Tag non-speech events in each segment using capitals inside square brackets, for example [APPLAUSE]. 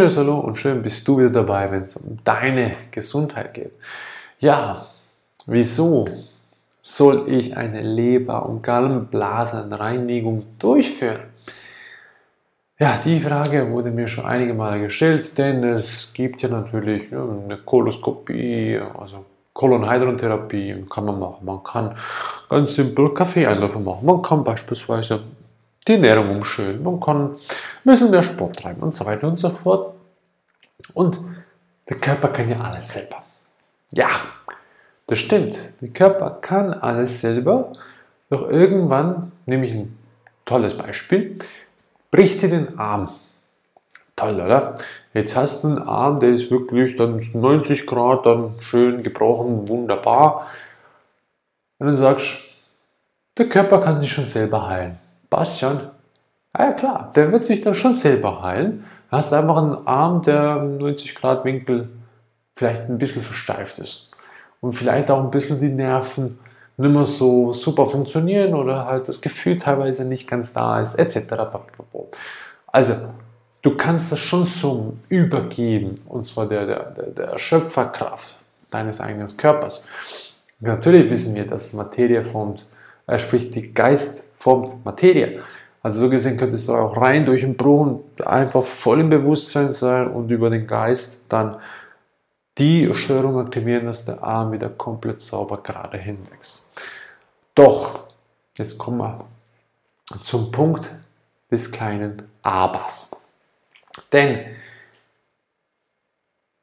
wunderschönes Hallo und schön bist du wieder dabei, wenn es um deine Gesundheit geht. Ja, wieso soll ich eine Leber- und Gallenblasenreinigung durchführen? Ja, die Frage wurde mir schon einige Male gestellt, denn es gibt ja natürlich eine Koloskopie, also Kolonhydrontherapie kann man machen. Man kann ganz simpel Kaffeeeinläufe machen. Man kann beispielsweise die Ernährung umschön, man kann ein bisschen mehr Sport treiben und so weiter und so fort. Und der Körper kann ja alles selber. Ja, das stimmt. Der Körper kann alles selber. Doch irgendwann, nehme ich ein tolles Beispiel, bricht dir den Arm. Toll, oder? Jetzt hast du einen Arm, der ist wirklich dann 90 Grad, dann schön gebrochen, wunderbar. Und dann sagst du, der Körper kann sich schon selber heilen. Passt schon. Ah ja klar, der wird sich dann schon selber heilen. Du hast einfach einen Arm, der im 90 Grad Winkel vielleicht ein bisschen versteift ist. Und vielleicht auch ein bisschen die Nerven nicht mehr so super funktionieren oder halt das Gefühl teilweise nicht ganz da ist, etc. Also, du kannst das schon so übergeben, und zwar der, der, der Schöpferkraft deines eigenen Körpers. Natürlich wissen wir, dass Materie formt, äh, sprich die Geist formt Materie. Also so gesehen könntest du auch rein durch den Brunnen einfach voll im Bewusstsein sein und über den Geist dann die Steuerung aktivieren, dass der Arm wieder komplett sauber gerade hinwächst. Doch, jetzt kommen wir zum Punkt des kleinen Abers. Denn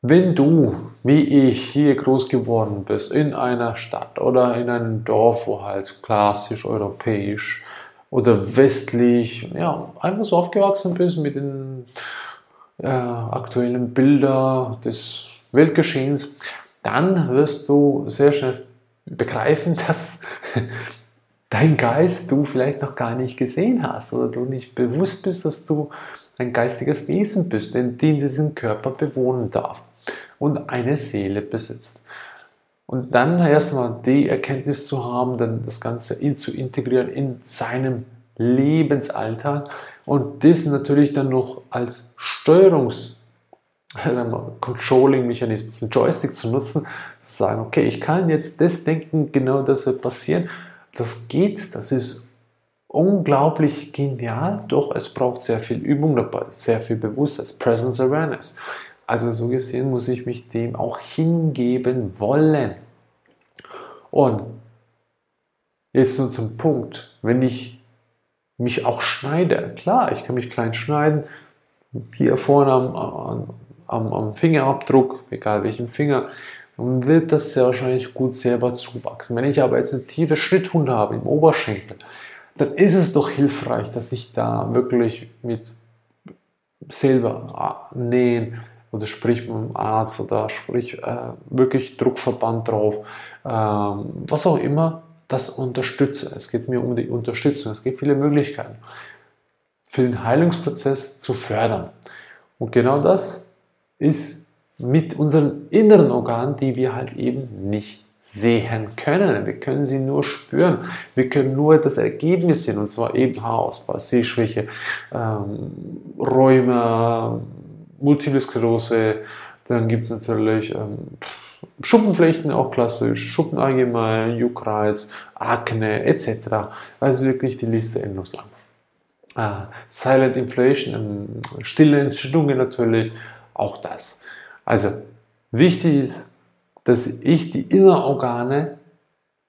wenn du, wie ich, hier groß geworden bist, in einer Stadt oder in einem Dorf, wo halt klassisch europäisch oder westlich, ja, einfach so aufgewachsen bist mit den äh, aktuellen Bildern des Weltgeschehens, dann wirst du sehr schnell begreifen, [LAUGHS] dass dein Geist du vielleicht noch gar nicht gesehen hast oder du nicht bewusst bist, dass du ein geistiges Wesen bist, den diesen Körper bewohnen darf und eine Seele besitzt. Und dann erstmal die Erkenntnis zu haben, dann das Ganze in, zu integrieren in seinem Lebensalltag und das natürlich dann noch als Steuerungs- Controlling-Mechanismus, einen Joystick zu nutzen, zu sagen, okay, ich kann jetzt das denken, genau das wird passieren. Das geht, das ist unglaublich genial, doch es braucht sehr viel Übung dabei, sehr viel Bewusstsein, Presence Awareness. Also so gesehen muss ich mich dem auch hingeben wollen. Und jetzt nur zum Punkt, wenn ich mich auch schneide, klar, ich kann mich klein schneiden, hier vorne am, am, am Fingerabdruck, egal welchen Finger, dann wird das sehr wahrscheinlich gut selber zuwachsen. Wenn ich aber jetzt eine tiefe Schnittwunde habe im Oberschenkel, dann ist es doch hilfreich, dass ich da wirklich mit selber nähen, oder sprich mit dem Arzt oder sprich äh, wirklich Druckverband drauf, ähm, was auch immer, das unterstütze. Es geht mir um die Unterstützung. Es gibt viele Möglichkeiten für den Heilungsprozess zu fördern. Und genau das ist mit unseren inneren Organen, die wir halt eben nicht sehen können. Wir können sie nur spüren. Wir können nur das Ergebnis sehen, und zwar eben Haarausfall, Sehschwäche, ähm, Räume, Multiple Sklerose, dann gibt es natürlich ähm, Schuppenflechten, auch klassisch, Schuppen allgemein, Juckreiz, Akne etc. Also wirklich die Liste endlos lang. Ah, Silent Inflation, ähm, stille Entzündungen natürlich, auch das. Also wichtig ist, dass ich die Innerorgane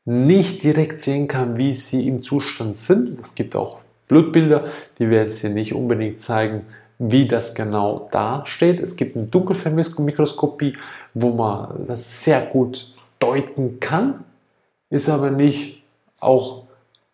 nicht direkt sehen kann, wie sie im Zustand sind. Es gibt auch Blutbilder, die werden sie nicht unbedingt zeigen, wie das genau dasteht. Es gibt eine Dunkelfeldmikroskopie, wo man das sehr gut deuten kann, ist aber nicht auch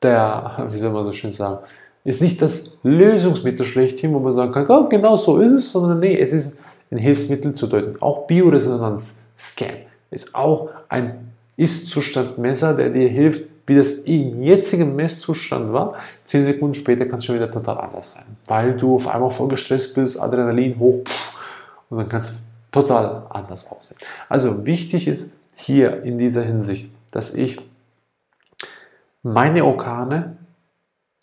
der, wie soll man so schön sagen, ist nicht das Lösungsmittel schlechthin, wo man sagen kann, oh, genau so ist es, sondern nee, es ist ein Hilfsmittel zu deuten. Auch Bioresonanz-Scan ist auch ein Ist-Zustand-Messer, der dir hilft, wie das im jetzigen Messzustand war, zehn Sekunden später kann es schon wieder total anders sein, weil du auf einmal voll gestresst bist, Adrenalin hoch und dann kann es total anders aussehen. Also wichtig ist hier in dieser Hinsicht, dass ich meine Organe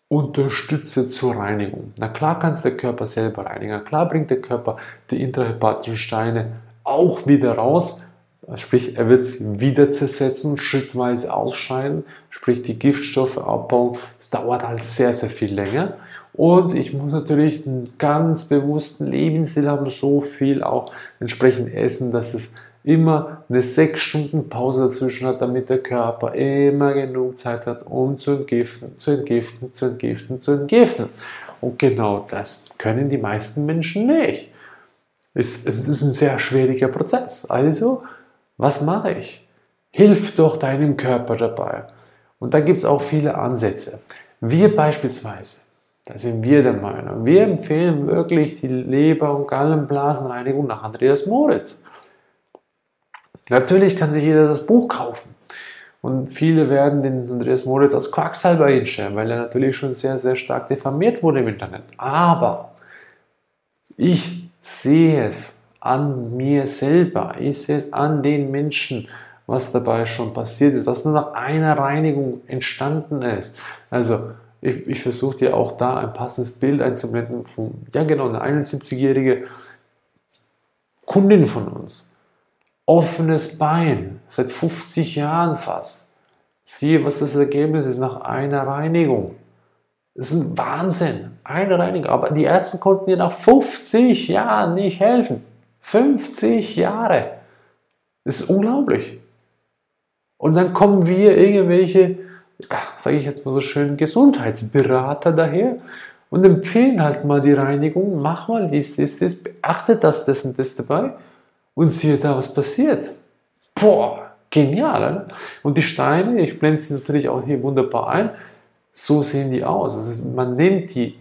unterstütze zur Reinigung. Na klar kannst der Körper selber reinigen. Klar bringt der Körper die intrahepatischen Steine auch wieder raus. Sprich, er wird sie wieder zersetzen, schrittweise ausscheiden, sprich die Giftstoffe abbauen. Es dauert halt sehr, sehr viel länger. Und ich muss natürlich einen ganz bewussten Lebensstil haben, so viel auch entsprechend essen, dass es immer eine 6 Stunden Pause dazwischen hat, damit der Körper immer genug Zeit hat, um zu entgiften, zu entgiften, zu entgiften, zu entgiften. Und genau das können die meisten Menschen nicht. Es, es ist ein sehr schwieriger Prozess. Also, was mache ich? Hilf doch deinem Körper dabei. Und da gibt es auch viele Ansätze. Wir beispielsweise, da sind wir der Meinung, wir empfehlen wirklich die Leber- und Gallenblasenreinigung nach Andreas Moritz. Natürlich kann sich jeder das Buch kaufen. Und viele werden den Andreas Moritz als Quacksalber hinstellen, weil er natürlich schon sehr, sehr stark diffamiert wurde im Internet. Aber ich sehe es an mir selber, ich sehe es an den Menschen, was dabei schon passiert ist, was nur nach einer Reinigung entstanden ist. Also ich, ich versuche dir auch da ein passendes Bild einzublenden von, ja genau, eine 71-jährige Kundin von uns offenes Bein, seit 50 Jahren fast. Siehe, was das Ergebnis ist nach einer Reinigung. Das ist ein Wahnsinn. Eine Reinigung. Aber die Ärzte konnten ihr nach 50 Jahren nicht helfen. 50 Jahre. Das ist unglaublich. Und dann kommen wir irgendwelche, sage ich jetzt mal so schön, Gesundheitsberater daher und empfehlen halt mal die Reinigung, mach mal dies, dies, dies, beachte das, das und das dabei. Und siehe da, was passiert. Boah, genial. Oder? Und die Steine, ich blende sie natürlich auch hier wunderbar ein, so sehen die aus. Also man nennt die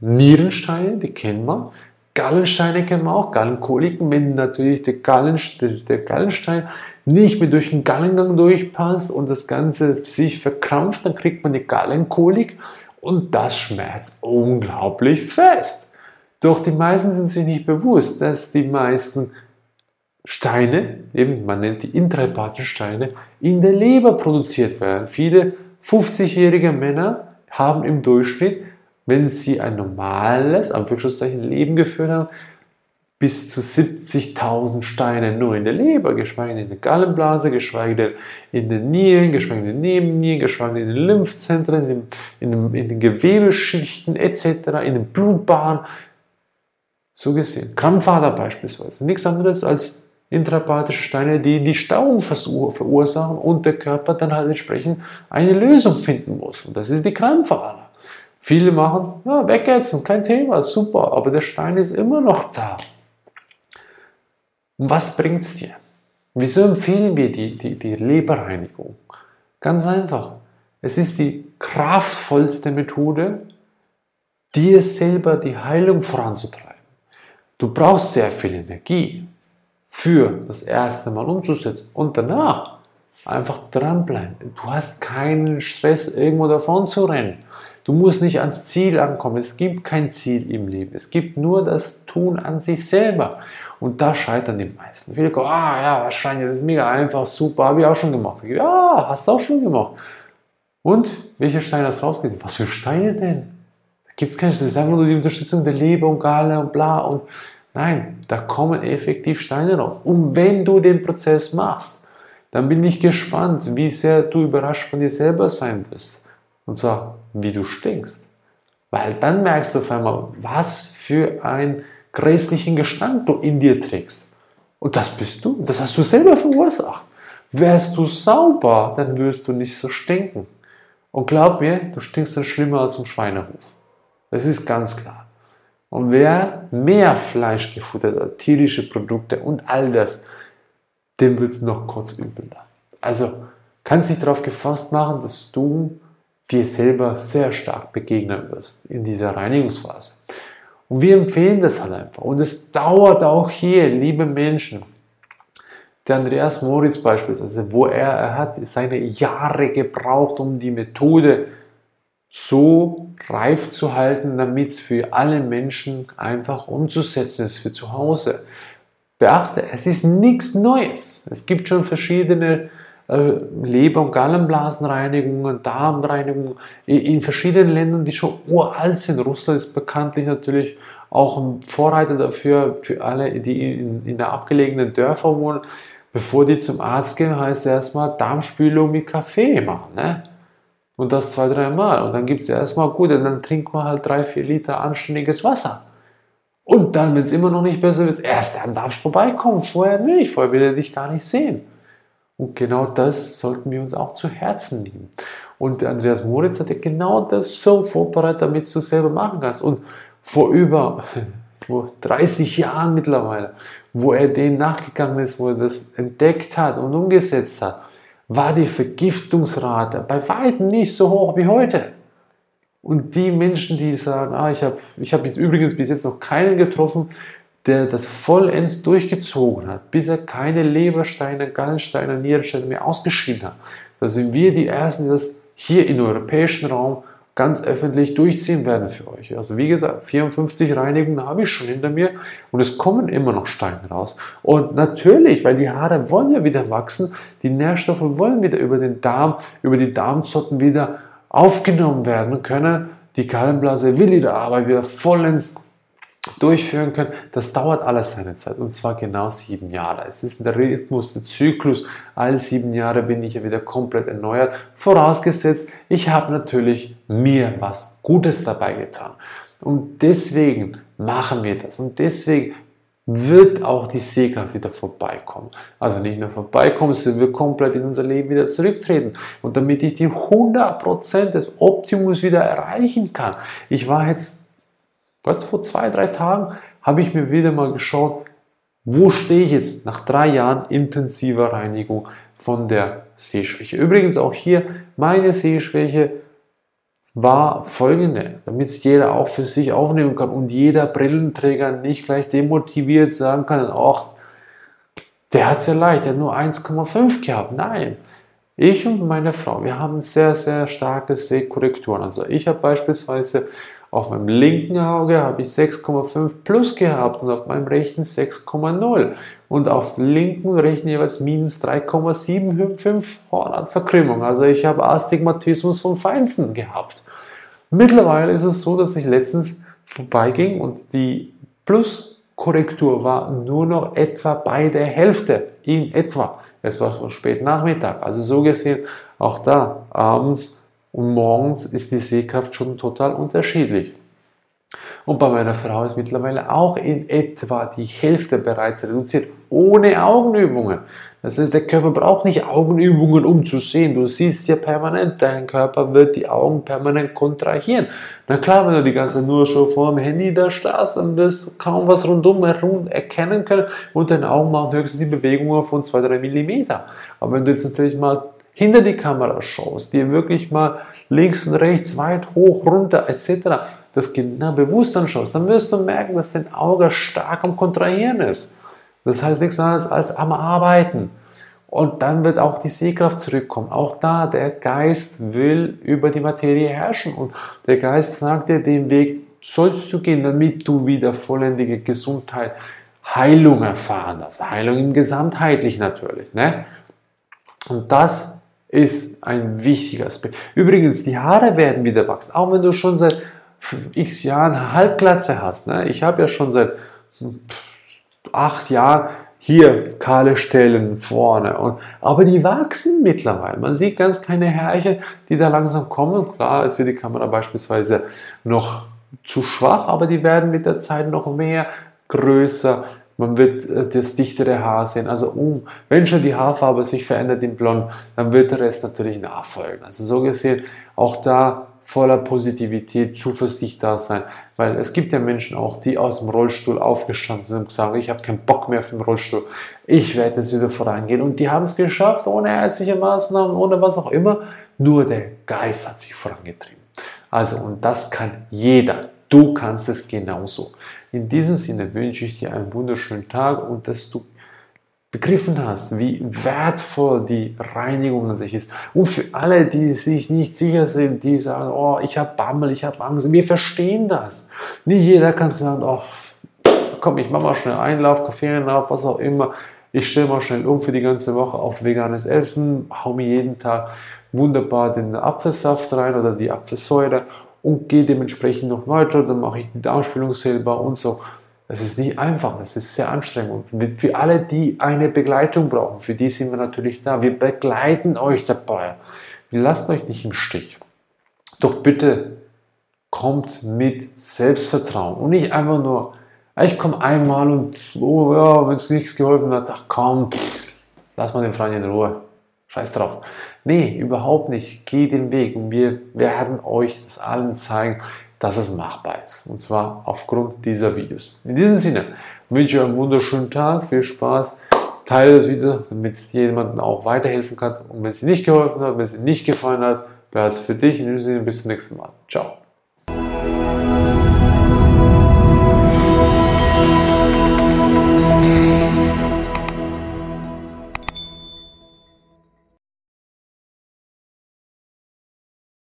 Nierensteine, die kennen wir. Gallensteine kennen wir auch, Gallenkoliken, wenn natürlich der, Gallen, der Gallenstein nicht mehr durch den Gallengang durchpasst und das Ganze sich verkrampft, dann kriegt man die Gallenkolik und das schmerzt unglaublich fest. Doch die meisten sind sich nicht bewusst, dass die meisten Steine, eben man nennt die intrahepatischen Steine, in der Leber produziert werden. Viele 50-jährige Männer haben im Durchschnitt, wenn sie ein normales, Anführungszeichen, Leben geführt haben, bis zu 70.000 Steine nur in der Leber, geschweige denn in der Gallenblase, geschweige denn in den Nieren, geschweige denn in den Nebennieren, geschweige denn in den Lymphzentren, in den, in den, in den Gewebeschichten etc., in den Blutbahnen. So gesehen. Krampfader beispielsweise. Nichts anderes als intrapathische Steine, die die Stauung verursachen und der Körper dann halt entsprechend eine Lösung finden muss. Und das ist die Krampfader. Viele machen, ja, wegätzen, kein Thema, super, aber der Stein ist immer noch da. Und was bringt es dir? Wieso empfehlen wir die, die, die Leberreinigung? Ganz einfach. Es ist die kraftvollste Methode, dir selber die Heilung voranzutreiben. Du brauchst sehr viel Energie für das erste Mal umzusetzen und danach einfach dranbleiben. Du hast keinen Stress, irgendwo davon zu rennen. Du musst nicht ans Ziel ankommen. Es gibt kein Ziel im Leben. Es gibt nur das Tun an sich selber. Und da scheitern die meisten. Viele kommen, ah ja, wahrscheinlich, das ist mega einfach, super, habe ich auch schon gemacht. Ja, hast du auch schon gemacht. Und welche Steine hast du rausgegeben? Was für Steine denn? Da gibt es keine Steine. Das ist einfach nur die Unterstützung der Leber und Galle und bla und Nein, da kommen effektiv Steine raus. Und wenn du den Prozess machst, dann bin ich gespannt, wie sehr du überrascht von dir selber sein wirst. Und zwar, wie du stinkst. Weil dann merkst du auf einmal, was für einen grässlichen Gestank du in dir trägst. Und das bist du. Das hast du selber verursacht. Wärst du sauber, dann wirst du nicht so stinken. Und glaub mir, du stinkst dann schlimmer als im Schweinehof. Das ist ganz klar. Und wer mehr Fleisch gefuttert hat, tierische Produkte und all das, dem wird es noch kurz übel. Also kannst dich darauf gefasst machen, dass du dir selber sehr stark begegnen wirst in dieser Reinigungsphase. Und wir empfehlen das halt einfach. Und es dauert auch hier, liebe Menschen. Der Andreas Moritz beispielsweise, wo er, er hat seine Jahre gebraucht, um die Methode so reif zu halten, damit es für alle Menschen einfach umzusetzen ist für zu Hause. Beachte, es ist nichts Neues. Es gibt schon verschiedene äh, Leber- und Gallenblasenreinigungen, Darmreinigungen in verschiedenen Ländern, die schon uralt sind. Russland ist bekanntlich natürlich auch ein Vorreiter dafür, für alle, die in, in der abgelegenen Dörfer wohnen. Bevor die zum Arzt gehen, heißt es erstmal Darmspülung mit Kaffee machen. Ne? Und das zwei, dreimal. Und dann gibt es erstmal gut, und dann trinkt man halt drei, vier Liter anständiges Wasser. Und dann, wenn es immer noch nicht besser wird, erst dann darfst du vorbeikommen, vorher nicht, vorher will er dich gar nicht sehen. Und genau das sollten wir uns auch zu Herzen nehmen. Und Andreas Moritz hat ja genau das so vorbereitet, damit du es selber machen kannst. Und vor über [LAUGHS] vor 30 Jahren mittlerweile, wo er dem nachgegangen ist, wo er das entdeckt hat und umgesetzt hat, war die Vergiftungsrate bei weitem nicht so hoch wie heute. Und die Menschen, die sagen, ah, ich habe ich hab übrigens bis jetzt noch keinen getroffen, der das vollends durchgezogen hat, bis er keine Lebersteine, Gallensteine, Nierensteine mehr ausgeschieden hat. Da sind wir die Ersten, die das hier im europäischen Raum ganz öffentlich durchziehen werden für euch. Also wie gesagt, 54 Reinigungen habe ich schon hinter mir und es kommen immer noch Steine raus. Und natürlich, weil die Haare wollen ja wieder wachsen, die Nährstoffe wollen wieder über den Darm, über die Darmzotten wieder aufgenommen werden können. Die Gallenblase will ihre Arbeit wieder vollends durchführen können. Das dauert alles seine Zeit und zwar genau sieben Jahre. Es ist der Rhythmus, der Zyklus. Alle sieben Jahre bin ich ja wieder komplett erneuert. Vorausgesetzt, ich habe natürlich mir was Gutes dabei getan. Und deswegen machen wir das und deswegen wird auch die Sehkraft wieder vorbeikommen. Also nicht nur vorbeikommen, sondern wird komplett in unser Leben wieder zurücktreten. Und damit ich die 100% des Optimus wieder erreichen kann. Ich war jetzt, Gott, vor zwei, drei Tagen, habe ich mir wieder mal geschaut, wo stehe ich jetzt nach drei Jahren intensiver Reinigung von der Sehschwäche. Übrigens auch hier meine Sehschwäche war folgende, damit es jeder auch für sich aufnehmen kann und jeder Brillenträger nicht gleich demotiviert sagen kann, ach, der hat es ja leicht, der hat nur 1,5 gehabt. Nein, ich und meine Frau, wir haben sehr, sehr starke Sehkorrekturen. Also ich habe beispielsweise auf meinem linken Auge habe ich 6,5 plus gehabt und auf meinem rechten 6,0 und auf linken rechten jeweils minus 3,75 Hornhautverkrümmung. Also ich habe Astigmatismus vom Feinsten gehabt. Mittlerweile ist es so, dass ich letztens vorbeiging und die Pluskorrektur war nur noch etwa bei der Hälfte, in etwa. Es war schon spät Nachmittag. Also so gesehen, auch da abends und morgens ist die Sehkraft schon total unterschiedlich. Und bei meiner Frau ist mittlerweile auch in etwa die Hälfte bereits reduziert, ohne Augenübungen. Das heißt, der Körper braucht nicht Augenübungen, um zu sehen. Du siehst ja permanent, dein Körper wird die Augen permanent kontrahieren. Na klar, wenn du die ganze nur schon vor dem Handy da starrst, dann wirst du kaum was rundum erkennen können und deine Augen machen höchstens die Bewegungen von 2-3 mm. Aber wenn du jetzt natürlich mal hinter die Kamera schaust, dir wirklich mal links und rechts, weit, hoch, runter etc., das genau bewusst anschaust, dann wirst du merken, dass dein Auge stark am Kontrahieren ist. Das heißt nichts anderes als am Arbeiten. Und dann wird auch die Sehkraft zurückkommen. Auch da, der Geist will über die Materie herrschen. Und der Geist sagt dir, den Weg sollst du gehen, damit du wieder vollendige Gesundheit, Heilung erfahren darfst. Heilung im Gesamtheitlich natürlich. Ne? Und das ist ein wichtiger Aspekt. Übrigens, die Haare werden wieder wachsen. Auch wenn du schon seit x Jahren Halbglatze hast. Ne? Ich habe ja schon seit acht Jahren hier kahle Stellen vorne. Und, aber die wachsen mittlerweile. Man sieht ganz kleine Härchen, die da langsam kommen. Klar ist für die Kamera beispielsweise noch zu schwach, aber die werden mit der Zeit noch mehr größer. Man wird äh, das dichtere Haar sehen. Also um, wenn schon die Haarfarbe sich verändert in Blond, dann wird der Rest natürlich nachfolgen. Also so gesehen, auch da voller Positivität, Zuversicht da sein. Weil es gibt ja Menschen auch, die aus dem Rollstuhl aufgestanden sind und gesagt, ich habe keinen Bock mehr auf den Rollstuhl, ich werde jetzt wieder vorangehen. Und die haben es geschafft, ohne ärztliche Maßnahmen, ohne was auch immer. Nur der Geist hat sich vorangetrieben. Also, und das kann jeder. Du kannst es genauso. In diesem Sinne wünsche ich dir einen wunderschönen Tag und dass du begriffen hast, wie wertvoll die Reinigung an sich ist. Und für alle, die sich nicht sicher sind, die sagen, oh, ich habe Bammel, ich habe Angst, wir verstehen das. Nicht jeder kann sagen, oh, komm, ich mache mal schnell Einlauf, Kaffeeinlauf, was auch immer. Ich stelle mal schnell um für die ganze Woche auf veganes Essen, hau mir jeden Tag wunderbar den Apfelsaft rein oder die Apfelsäure und gehe dementsprechend noch weiter. Dann mache ich die Darmspülung selber und so. Das ist nicht einfach, das ist sehr anstrengend. Und für alle, die eine Begleitung brauchen, für die sind wir natürlich da. Wir begleiten euch dabei. Wir lassen euch nicht im Stich. Doch bitte kommt mit Selbstvertrauen und nicht einfach nur, ich komme einmal und oh ja, wenn es nichts geholfen hat, ach komm, pff, lass mal den Freund in Ruhe. Scheiß drauf. Nee, überhaupt nicht. Geh den Weg und wir werden euch das allen zeigen, dass es machbar ist. Und zwar aufgrund dieser Videos. In diesem Sinne wünsche ich euch einen wunderschönen Tag, viel Spaß. Teile das Video, damit es jemandem auch weiterhelfen kann. Und wenn es dir nicht geholfen hat, wenn es dir nicht gefallen hat, wäre es für dich. In diesem Sinne bis zum nächsten Mal. Ciao.